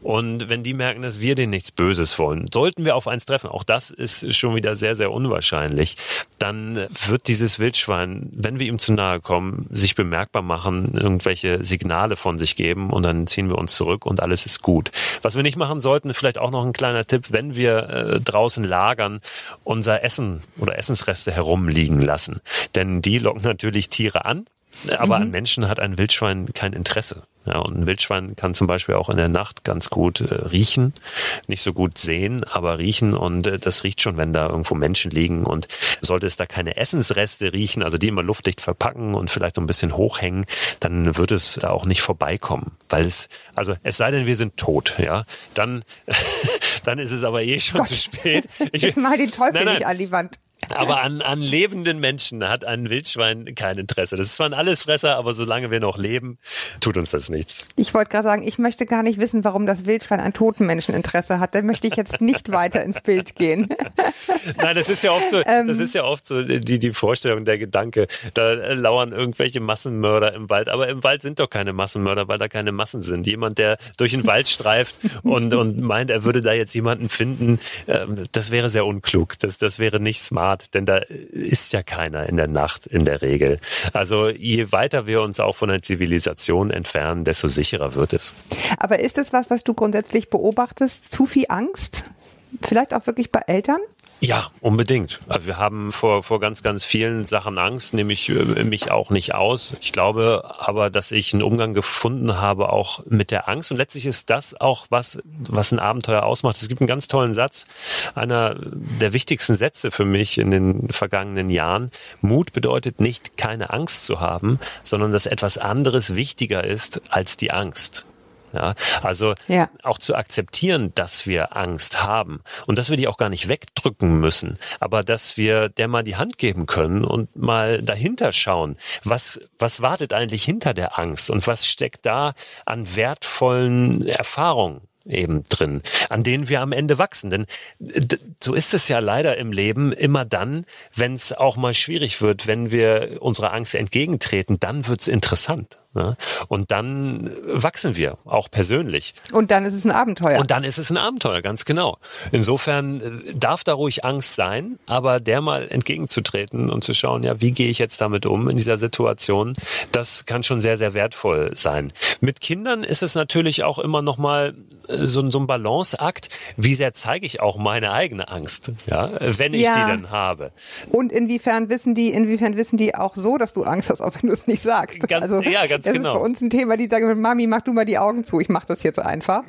Und wenn die merken, dass wir denen nichts Böses wollen, sollten wir auf eins treffen, auch das ist schon wieder sehr, sehr unwahrscheinlich, dann wird dieses Wildschwein, wenn wir ihm zu nahe kommen, sich bemerkbar machen, irgendwelche Signale von sich geben und dann ziehen wir uns zurück und alles ist gut. Was wir nicht machen sollten, vielleicht auch noch ein kleiner Tipp, wenn wir äh, draußen lagern, unser Essen oder Essensreste herumliegen lassen. Denn die locken natürlich Tiere an, aber mhm. an Menschen hat ein Wildschwein kein Interesse. Ja, und ein Wildschwein kann zum Beispiel auch in der Nacht ganz gut äh, riechen, nicht so gut sehen, aber riechen und äh, das riecht schon, wenn da irgendwo Menschen liegen und sollte es da keine Essensreste riechen, also die immer luftdicht verpacken und vielleicht so ein bisschen hochhängen, dann wird es da auch nicht vorbeikommen, weil es, also es sei denn, wir sind tot, ja, dann, dann ist es aber eh schon Gott. zu spät. Ich, Jetzt mal den Teufel nein, nein. nicht an die Wand. Aber an, an lebenden Menschen hat ein Wildschwein kein Interesse. Das ist zwar ein Allesfresser, aber solange wir noch leben, tut uns das nichts. Ich wollte gerade sagen, ich möchte gar nicht wissen, warum das Wildschwein an toten Menschen Interesse hat. Dann möchte ich jetzt nicht weiter ins Bild gehen. Nein, das ist ja oft so, ähm, das ist ja oft so die, die Vorstellung, der Gedanke, da lauern irgendwelche Massenmörder im Wald. Aber im Wald sind doch keine Massenmörder, weil da keine Massen sind. Jemand, der durch den Wald streift und, und meint, er würde da jetzt jemanden finden, ähm, das wäre sehr unklug. Das, das wäre nicht smart. Grad, denn da ist ja keiner in der Nacht in der Regel. Also je weiter wir uns auch von der Zivilisation entfernen, desto sicherer wird es. Aber ist es was, was du grundsätzlich beobachtest? Zu viel Angst? Vielleicht auch wirklich bei Eltern? Ja, unbedingt. Also wir haben vor, vor ganz, ganz vielen Sachen Angst, nehme ich äh, mich auch nicht aus. Ich glaube aber, dass ich einen Umgang gefunden habe, auch mit der Angst. Und letztlich ist das auch was, was ein Abenteuer ausmacht. Es gibt einen ganz tollen Satz, einer der wichtigsten Sätze für mich in den vergangenen Jahren. Mut bedeutet nicht, keine Angst zu haben, sondern dass etwas anderes wichtiger ist als die Angst. Ja, also ja. auch zu akzeptieren, dass wir Angst haben und dass wir die auch gar nicht wegdrücken müssen, aber dass wir der mal die Hand geben können und mal dahinter schauen, was, was wartet eigentlich hinter der Angst und was steckt da an wertvollen Erfahrungen eben drin, an denen wir am Ende wachsen. Denn so ist es ja leider im Leben immer dann, wenn es auch mal schwierig wird, wenn wir unserer Angst entgegentreten, dann wird's interessant. Ne? Und dann wachsen wir, auch persönlich. Und dann ist es ein Abenteuer. Und dann ist es ein Abenteuer, ganz genau. Insofern äh, darf da ruhig Angst sein, aber der mal entgegenzutreten und zu schauen, ja, wie gehe ich jetzt damit um in dieser Situation, das kann schon sehr, sehr wertvoll sein. Mit Kindern ist es natürlich auch immer noch mal äh, so, so ein Balanceakt. Wie sehr zeige ich auch meine eigene Angst, ja, wenn ich ja. die denn habe? Und inwiefern wissen die, inwiefern wissen die auch so, dass du Angst hast, auch wenn du es nicht sagst? Ganz, also, ja, ganz das genau. ist bei uns ein Thema, die sagen, Mami, mach du mal die Augen zu. Ich mache das jetzt einfach,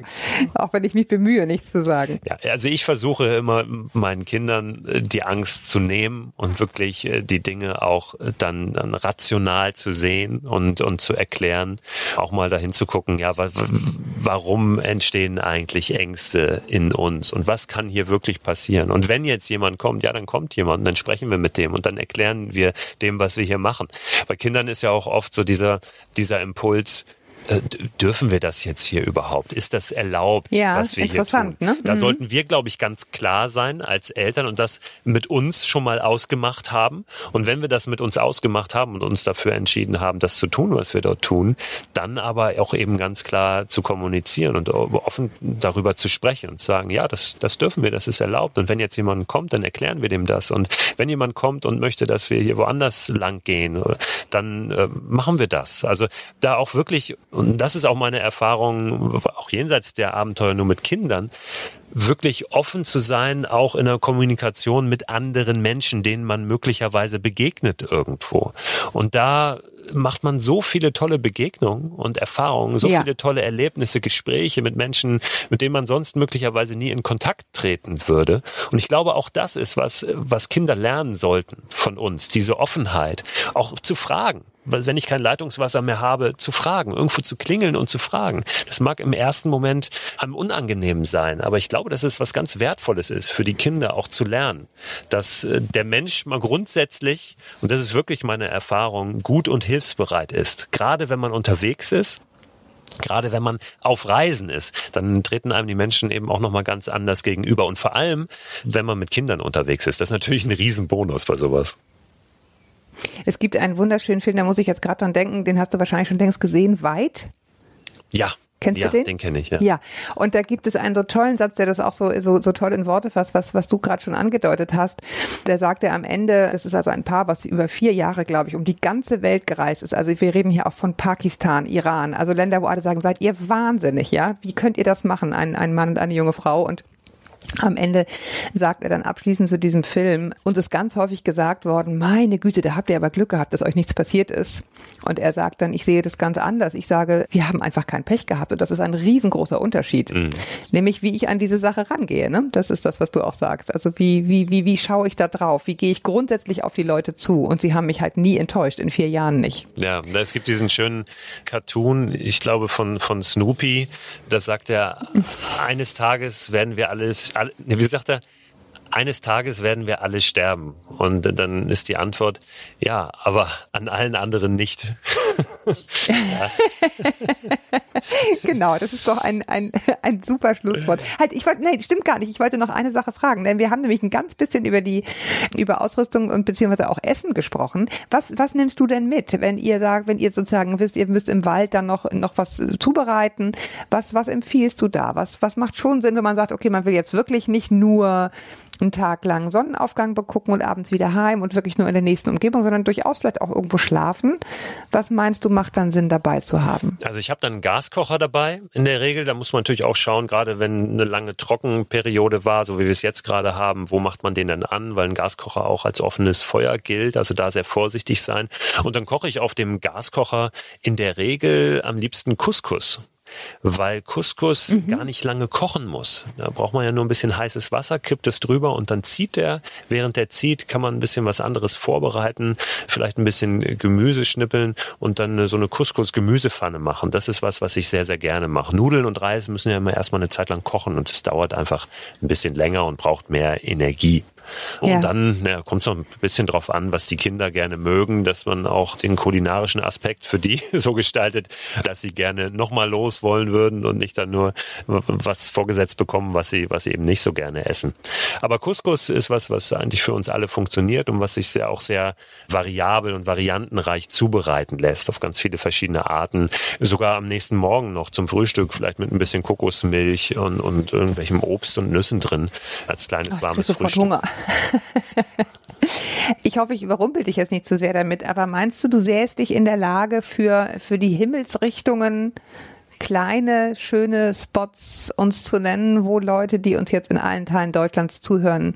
auch wenn ich mich bemühe, nichts zu sagen. Ja, also ich versuche immer meinen Kindern äh, die Angst zu nehmen und wirklich äh, die Dinge auch äh, dann, dann rational zu sehen und, und zu erklären. Auch mal dahin zu gucken, ja, warum entstehen eigentlich Ängste in uns und was kann hier wirklich passieren? Und wenn jetzt jemand kommt, ja, dann kommt jemand, dann sprechen wir mit dem und dann erklären wir dem, was wir hier machen. Bei Kindern ist ja auch oft so dieser, dieser Impuls, dürfen wir das jetzt hier überhaupt? Ist das erlaubt, Ja, was wir hier tun? interessant, ne? Da Mhm. sollten wir, glaube ich, ganz klar sein als Eltern und das mit uns schon mal ausgemacht haben. Und wenn wir das mit uns ausgemacht haben und uns dafür entschieden haben, das zu tun, was wir dort tun, dann aber auch eben ganz klar zu kommunizieren und offen darüber zu sprechen und zu sagen, ja, das, das dürfen wir, das ist erlaubt. Und wenn jetzt jemand kommt, dann erklären wir dem das. Und wenn jemand kommt und möchte, dass wir hier woanders lang gehen, dann äh, machen wir das. Also da auch wirklich, und das ist auch meine Erfahrung, auch jenseits der Abenteuer nur mit Kindern, wirklich offen zu sein, auch in der Kommunikation mit anderen Menschen, denen man möglicherweise begegnet irgendwo. Und da macht man so viele tolle Begegnungen und Erfahrungen, so Ja. viele tolle Erlebnisse, Gespräche mit Menschen, mit denen man sonst möglicherweise nie in Kontakt treten würde. Und ich glaube, auch das ist was, was Kinder lernen sollten von uns, diese Offenheit, auch zu fragen. Wenn ich kein Leitungswasser mehr habe, zu fragen, irgendwo zu klingeln und zu fragen. Das mag im ersten Moment am unangenehm sein, aber ich glaube, dass es was ganz Wertvolles ist für die Kinder auch zu lernen, dass äh, der Mensch mal grundsätzlich, und das ist wirklich meine Erfahrung, gut und hilfsbereit ist. Gerade wenn man unterwegs ist, Gerade wenn man auf Reisen ist, dann treten einem die Menschen eben auch nochmal ganz anders gegenüber. Und vor allem, wenn man mit Kindern unterwegs ist. Das ist natürlich ein Riesenbonus bei sowas. Es gibt einen wunderschönen Film, da muss ich jetzt gerade dran denken, den hast du wahrscheinlich schon längst gesehen, Weit. Ja. Kennst ja, du den? Den kenne ich, ja. Ja, und da gibt es einen so tollen Satz, der das auch so, so, so toll in Worte fasst, was, was du gerade schon angedeutet hast. Der sagt er am Ende, das ist also ein Paar, was über vier Jahre, glaube ich, um die ganze Welt gereist ist. Also wir reden hier auch von Pakistan, Iran, also Länder, wo alle sagen, seid ihr wahnsinnig, ja? Wie könnt ihr das machen, ein, ein Mann und eine junge Frau? Und am Ende sagt er dann abschließend zu diesem Film, uns ist ganz häufig gesagt worden, meine Güte, da habt ihr aber Glück gehabt, dass euch nichts passiert ist. Und er sagt dann, ich sehe das ganz anders. Ich sage, wir haben einfach kein Pech gehabt. Und das ist ein riesengroßer Unterschied. Nämlich, wie ich an diese Sache rangehe. Ne? Das ist das, was du auch sagst. Also wie, wie, wie, wie schaue ich da drauf? Wie gehe ich grundsätzlich auf die Leute zu? Und sie haben mich halt nie enttäuscht, in vier Jahren nicht. Ja, es gibt diesen schönen Cartoon, ich glaube von, von Snoopy, da sagt er, eines Tages werden wir alles, alle, nee, wie sagt er, eines Tages werden wir alle sterben. Und dann ist die Antwort, ja, aber an allen anderen nicht. Genau, das ist doch ein, ein, ein super Schlusswort. Halt, ich wollte, nein, stimmt gar nicht. Ich wollte noch eine Sache fragen, denn wir haben nämlich ein ganz bisschen über die, über Ausrüstung und beziehungsweise auch Essen gesprochen. Was, was nimmst du denn mit, wenn ihr sagt, wenn ihr sozusagen wisst, ihr müsst im Wald dann noch, noch was zubereiten? Was, was empfiehlst du da? Was, was macht schon Sinn, wenn man sagt, okay, man will jetzt wirklich nicht nur einen Tag lang Sonnenaufgang begucken und abends wieder heim und wirklich nur in der nächsten Umgebung, sondern durchaus vielleicht auch irgendwo schlafen. Was meinst du, macht dann Sinn dabei zu haben? Also ich habe dann einen Gaskocher dabei in der Regel. Da muss man natürlich auch schauen, gerade wenn eine lange Trockenperiode war, so wie wir es jetzt gerade haben, wo macht man den dann an, weil ein Gaskocher auch als offenes Feuer gilt. Also da sehr vorsichtig sein. Und dann koche ich auf dem Gaskocher in der Regel am liebsten Couscous weil Couscous Mhm. gar nicht lange kochen muss. Da braucht man ja nur ein bisschen heißes Wasser, kippt es drüber und dann zieht der. Während der zieht, kann man ein bisschen was anderes vorbereiten, vielleicht ein bisschen Gemüse schnippeln und dann so eine Couscous-Gemüsepfanne machen. Das ist was, was ich sehr, sehr gerne mache. Nudeln und Reis müssen ja immer erstmal eine Zeit lang kochen und es dauert einfach ein bisschen länger und braucht mehr Energie. Und Ja. dann ja, kommt es noch ein bisschen drauf an, was die Kinder gerne mögen, dass man auch den kulinarischen Aspekt für die so gestaltet, dass sie gerne nochmal los wollen würden und nicht dann nur was vorgesetzt bekommen, was sie, was sie eben nicht so gerne essen. Aber Couscous ist was, was eigentlich für uns alle funktioniert und was sich sehr, auch sehr variabel und variantenreich zubereiten lässt auf ganz viele verschiedene Arten. Sogar am nächsten Morgen noch zum Frühstück, vielleicht mit ein bisschen Kokosmilch und, und irgendwelchem Obst und Nüssen drin als kleines Ach, warmes Frühstück. Hunger. Ich hoffe, ich überrumpel dich jetzt nicht zu sehr damit, aber meinst du, du sähst dich in der Lage für, für die Himmelsrichtungen kleine, schöne Spots uns zu nennen, wo Leute, die uns jetzt in allen Teilen Deutschlands zuhören,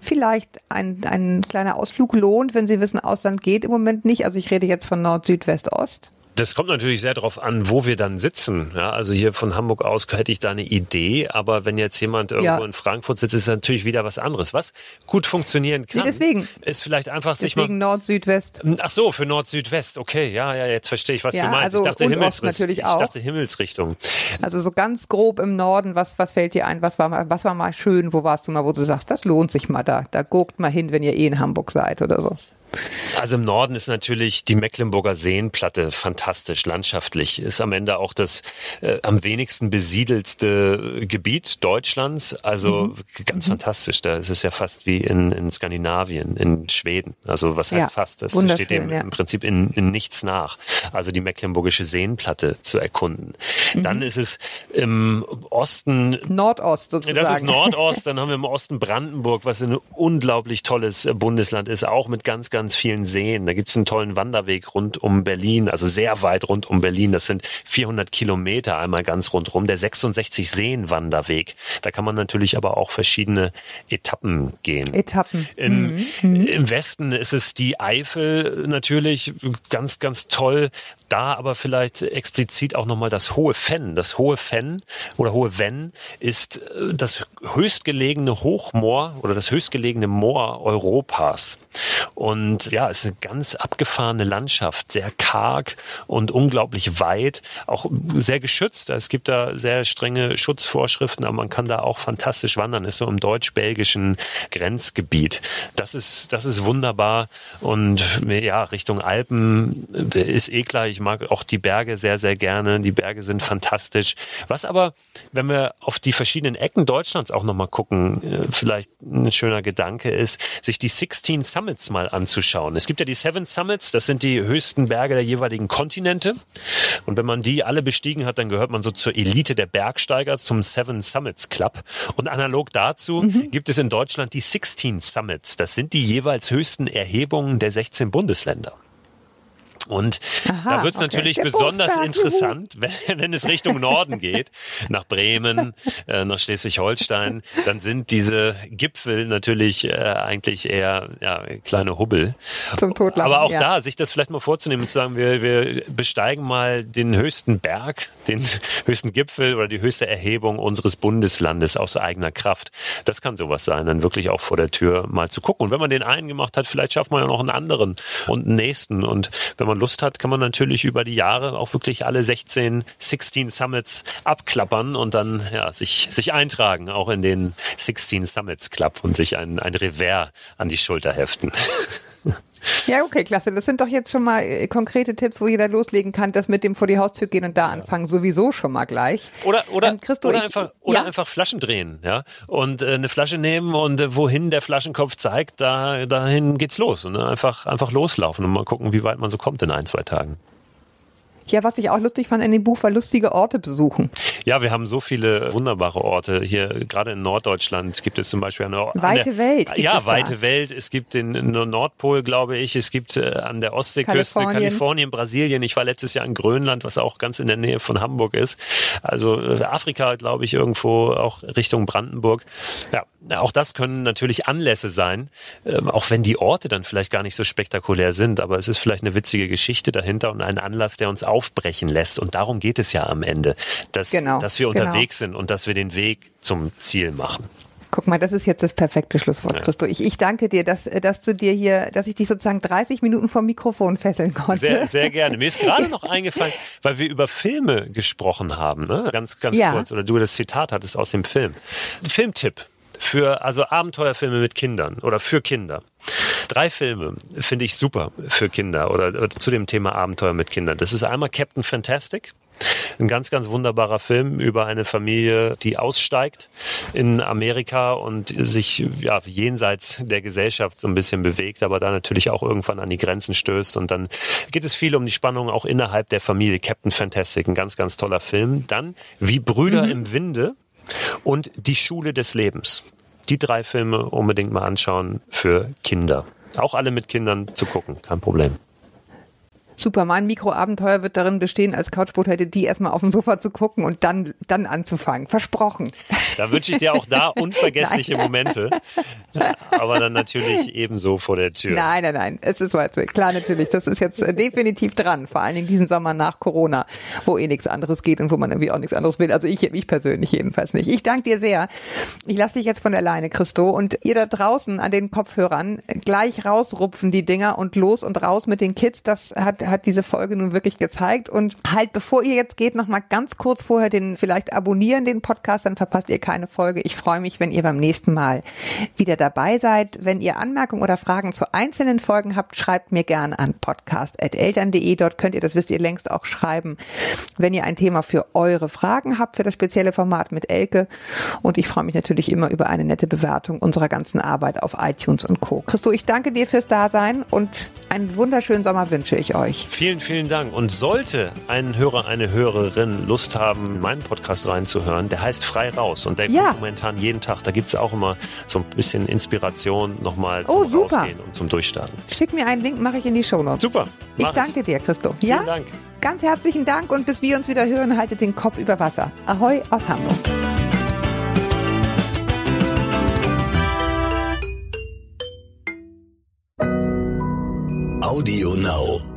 vielleicht ein, ein kleiner Ausflug lohnt, wenn sie wissen, Ausland geht im Moment nicht. Also ich rede jetzt von Nord, Süd, West, Ost. Das kommt natürlich sehr darauf an, wo wir dann sitzen. Ja, also hier von Hamburg aus hätte ich da eine Idee, aber wenn jetzt jemand irgendwo Ja. in Frankfurt sitzt, ist es natürlich wieder was anderes. Was gut funktionieren kann, Nee, deswegen. ist vielleicht einfach sich Deswegen mal. Nord, Süd, West. Ach so, für Nord-Südwest. Okay, ja, ja, jetzt verstehe ich, was Ja, du meinst. also ich dachte Himmelsrichtung. natürlich ich auch. dachte Himmelsrichtung. Also so ganz grob im Norden, was, was fällt dir ein? Was war, mal, was war mal schön? Wo warst du mal, wo du sagst, das lohnt sich mal da. Da guckt mal hin, wenn ihr eh in Hamburg seid oder so. Also im Norden ist natürlich die Mecklenburger Seenplatte fantastisch, landschaftlich. Ist am Ende auch das äh, am wenigsten besiedelste Gebiet Deutschlands. Also Mhm. ganz fantastisch. Da ist es ja fast wie in, in Skandinavien, in Schweden. Also was heißt Ja, fast? Das steht dem ja. im Prinzip in, in nichts nach. Also die Mecklenburgische Seenplatte zu erkunden. Mhm. Dann ist es im Osten Nordost sozusagen. das ist Nordost, dann haben wir im Osten Brandenburg, was ein unglaublich tolles Bundesland ist, auch mit ganz, ganz vielen Seen. Da gibt es einen tollen Wanderweg rund um Berlin, also sehr weit rund um Berlin. Das sind 400 Kilometer einmal ganz rundrum, der 66 Seen Wanderweg. Da kann man natürlich aber auch verschiedene Etappen gehen. Etappen. In, Im Westen ist es die Eifel natürlich ganz, ganz toll. Da aber vielleicht explizit auch nochmal das Hohe Fenn. Das Hohe Fenn oder Hohe Venn ist äh, das höchstgelegene Hochmoor oder das höchstgelegene Moor Europas. Und ja, es ist eine ganz abgefahrene Landschaft, sehr karg und unglaublich weit, auch sehr geschützt. Es gibt da sehr strenge Schutzvorschriften, aber man kann da auch fantastisch wandern. Ist so im deutsch-belgischen Grenzgebiet. Das ist, das ist wunderbar. Und ja, Richtung Alpen ist eh klar. Ich mag auch die Berge sehr, sehr gerne. Die Berge sind fantastisch. Was aber, wenn wir auf die verschiedenen Ecken Deutschlands auch nochmal gucken, äh, vielleicht ein schöner Gedanke ist, sich die 16 Summits mal anzuschauen. Es gibt ja die Seven Summits, das sind die höchsten Berge der jeweiligen Kontinente. Und wenn man die alle bestiegen hat, dann gehört man so zur Elite der Bergsteiger, zum Seven Summits Club. Und analog dazu gibt es in Deutschland die 16 Summits. Das sind die jeweils höchsten Erhebungen der 16 Bundesländer. Und Aha, da wird es okay. natürlich Der besonders Berg, interessant, wenn, wenn es Richtung Norden geht, nach Bremen, äh, nach Schleswig-Holstein, dann sind diese Gipfel natürlich äh, eigentlich eher ja, kleine Hubbel. Zum Totlachen, Aber auch ja. da, sich das vielleicht mal vorzunehmen und zu sagen, wir, wir besteigen mal den höchsten Berg, den höchsten Gipfel oder die höchste Erhebung unseres Bundeslandes aus eigener Kraft. Das kann sowas sein, dann wirklich auch vor der Tür mal zu gucken. Und wenn man den einen gemacht hat, vielleicht schafft man ja noch einen anderen und einen nächsten. Und wenn man Lust hat, kann man natürlich über die Jahre auch wirklich alle 16, 16 Summits abklappern und dann ja, sich, sich eintragen, auch in den 16 Summits Club und sich ein, ein Revers an die Schulter heften. Ja, okay, klasse. Das sind doch jetzt schon mal äh, konkrete Tipps, wo jeder loslegen kann, das mit dem vor die Haustür gehen und da anfangen, sowieso schon mal gleich. Oder, oder, Ähm, Christo, oder, ich- einfach, oder ja? einfach Flaschen drehen, ja. Und äh, eine Flasche nehmen und äh, wohin der Flaschenkopf zeigt, da, dahin geht's los. Und ne? einfach, einfach loslaufen und mal gucken, wie weit man so kommt in ein, zwei Tagen. Ja, was ich auch lustig fand in dem Buch war lustige Orte besuchen. Ja, wir haben so viele wunderbare Orte. Hier, gerade in Norddeutschland gibt es zum Beispiel eine Weite der, Welt Ja, es da. weite Welt. Es gibt den Nordpol, glaube ich. Es gibt äh, an der Ostseeküste Kalifornien. Kalifornien. Brasilien. Ich war letztes Jahr in Grönland, was auch ganz in der Nähe von Hamburg ist. Also äh, Afrika, glaube ich, irgendwo auch Richtung Brandenburg. Ja, auch das können natürlich Anlässe sein, ähm, auch wenn die Orte dann vielleicht gar nicht so spektakulär sind. Aber es ist vielleicht eine witzige Geschichte dahinter und ein Anlass, der uns aufbrechen lässt. Und darum geht es ja am Ende, dass, Genau, dass wir genau. unterwegs sind und dass wir den Weg zum Ziel machen. Guck mal, das ist jetzt das perfekte Schlusswort, Christo. Ich, ich danke dir, dass, dass du dir hier, dass ich dich sozusagen 30 Minuten vom Mikrofon fesseln konnte. Sehr, sehr gerne. Mir ist gerade noch eingefallen, weil wir über Filme gesprochen haben, ne? ganz, ganz Ja. kurz, oder du das Zitat hattest aus dem Film. Filmtipp für also Abenteuerfilme mit Kindern oder für Kinder. Drei Filme finde ich super für Kinder oder, oder zu dem Thema Abenteuer mit Kindern. Das ist einmal Captain Fantastic. Ein ganz, ganz wunderbarer Film über eine Familie, die aussteigt in Amerika und sich ja, jenseits der Gesellschaft so ein bisschen bewegt, aber da natürlich auch irgendwann an die Grenzen stößt. Und dann geht es viel um die Spannung auch innerhalb der Familie. Captain Fantastic, ein ganz, ganz toller Film. Dann Wie Brüder im Winde und Die Schule des Lebens. Die drei Filme unbedingt mal anschauen für Kinder. Auch alle mit Kindern zu gucken, kein Problem. Super, mein Mikroabenteuer wird darin bestehen, als Couchpotato die erstmal auf dem Sofa zu gucken und dann, dann anzufangen. Versprochen. Da wünsche ich dir auch da unvergessliche Momente, aber dann natürlich ebenso vor der Tür. Nein, nein, nein. Es ist weit weg. Klar, natürlich. Das ist jetzt äh, definitiv dran. Vor allen Dingen diesen Sommer nach Corona, wo eh nichts anderes geht und wo man irgendwie auch nichts anderes will. Also ich, ich persönlich jedenfalls nicht. Ich danke dir sehr. Ich lasse dich jetzt von der Leine, Christo. Und ihr da draußen an den Kopfhörern gleich rausrupfen die Dinger und los und raus mit den Kids. Das hat, hat diese Folge nun wirklich gezeigt. Und halt, bevor ihr jetzt geht, noch mal ganz kurz vorher den vielleicht abonnieren den Podcast, dann verpasst ihr keine Folge. Ich freue mich, wenn ihr beim nächsten Mal wieder dabei seid. Wenn ihr Anmerkungen oder Fragen zu einzelnen Folgen habt, schreibt mir gerne an podcast.eltern.de. Dort könnt ihr, das wisst ihr längst auch schreiben, wenn ihr ein Thema für eure Fragen habt, für das spezielle Format mit Elke. Und ich freue mich natürlich immer über eine nette Bewertung unserer ganzen Arbeit auf iTunes und Co. Christo, ich danke dir fürs Dasein und einen wunderschönen Sommer wünsche ich euch. Vielen, vielen Dank. Und sollte ein Hörer, eine Hörerin Lust haben, meinen Podcast reinzuhören, der heißt Frei Raus und der Ja. kommt momentan jeden Tag. Da gibt es auch immer so ein bisschen Inspiration nochmal zum Oh, super. Rausgehen und zum Durchstarten. Schick mir einen Link, mache ich in die Shownotes. Super. Ich danke dir, Christo. Vielen Ja? Dank. Ganz herzlichen Dank und bis wir uns wieder hören, haltet den Kopf über Wasser. Ahoi aus Hamburg. Audio Now.